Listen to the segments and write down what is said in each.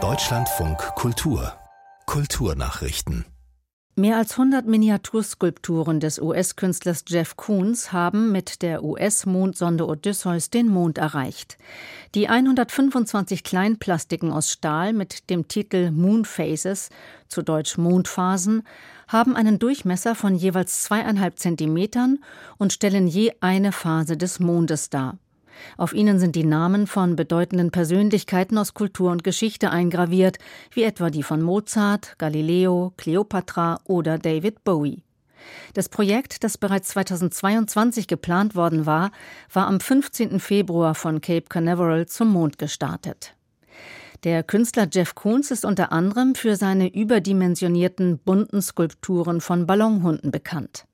Deutschlandfunk Kultur Kulturnachrichten Mehr als 100 Miniaturskulpturen des US-Künstlers Jeff Koons haben mit der US-Mondsonde Odysseus den Mond erreicht. Die 125 Kleinplastiken aus Stahl mit dem Titel Moon Phases, zu Deutsch Mondphasen, haben einen Durchmesser von jeweils zweieinhalb Zentimetern und stellen je eine Phase des Mondes dar. Auf ihnen sind die Namen von bedeutenden Persönlichkeiten aus Kultur und Geschichte eingraviert, wie etwa die von Mozart, Galileo, Cleopatra oder David Bowie. Das Projekt, das bereits 2022 geplant worden war, war am 15. Februar von Cape Canaveral zum Mond gestartet. Der Künstler Jeff Koons ist unter anderem für seine überdimensionierten bunten Skulpturen von Ballonhunden bekannt.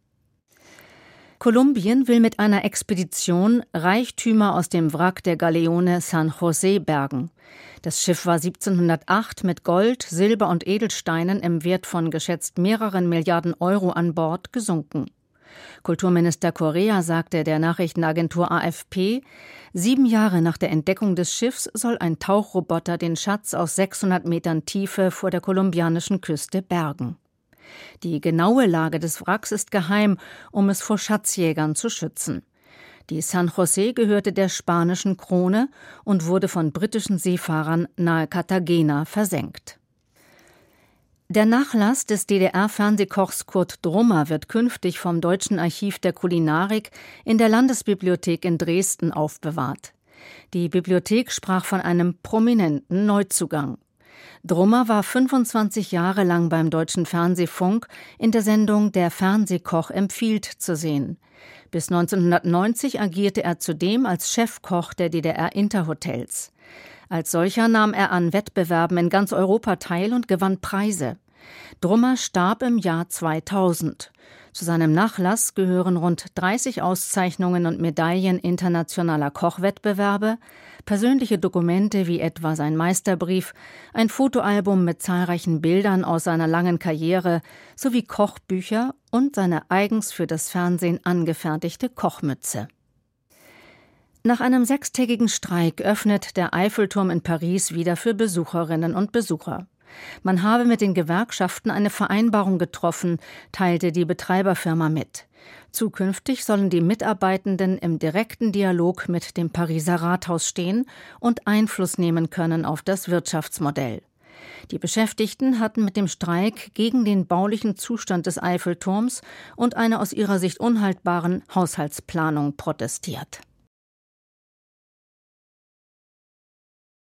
Kolumbien will mit einer Expedition Reichtümer aus dem Wrack der Galeone San José bergen. Das Schiff war 1708 mit Gold, Silber und Edelsteinen im Wert von geschätzt mehreren Milliarden Euro an Bord gesunken. Kulturminister Correa sagte der Nachrichtenagentur AFP, sieben Jahre nach der Entdeckung des Schiffs soll ein Tauchroboter den Schatz aus 600 Metern Tiefe vor der kolumbianischen Küste bergen. Die genaue Lage des Wracks ist geheim, um es vor Schatzjägern zu schützen. Die San José gehörte der spanischen Krone und wurde von britischen Seefahrern nahe Cartagena versenkt. Der Nachlass des DDR-Fernsehkochs Kurt Drummer wird künftig vom Deutschen Archiv der Kulinarik in der Landesbibliothek in Dresden aufbewahrt. Die Bibliothek sprach von einem prominenten Neuzugang. Drummer war 25 Jahre lang beim Deutschen Fernsehfunk in der Sendung Der Fernsehkoch empfiehlt zu sehen. Bis 1990 agierte er zudem als Chefkoch der DDR Interhotels. Als solcher nahm er an Wettbewerben in ganz Europa teil und gewann Preise. Drummer starb im Jahr 2000. Zu seinem Nachlass gehören rund 30 Auszeichnungen und Medaillen internationaler Kochwettbewerbe, persönliche Dokumente wie etwa sein Meisterbrief, ein Fotoalbum mit zahlreichen Bildern aus seiner langen Karriere sowie Kochbücher und seine eigens für das Fernsehen angefertigte Kochmütze. Nach einem sechstägigen Streik öffnet der Eiffelturm in Paris wieder für Besucherinnen und Besucher. Man habe mit den Gewerkschaften eine Vereinbarung getroffen, teilte die Betreiberfirma mit. Zukünftig sollen die Mitarbeitenden im direkten Dialog mit dem Pariser Rathaus stehen und Einfluss nehmen können auf das Wirtschaftsmodell. Die Beschäftigten hatten mit dem Streik gegen den baulichen Zustand des Eiffelturms und eine aus ihrer Sicht unhaltbaren Haushaltsplanung protestiert.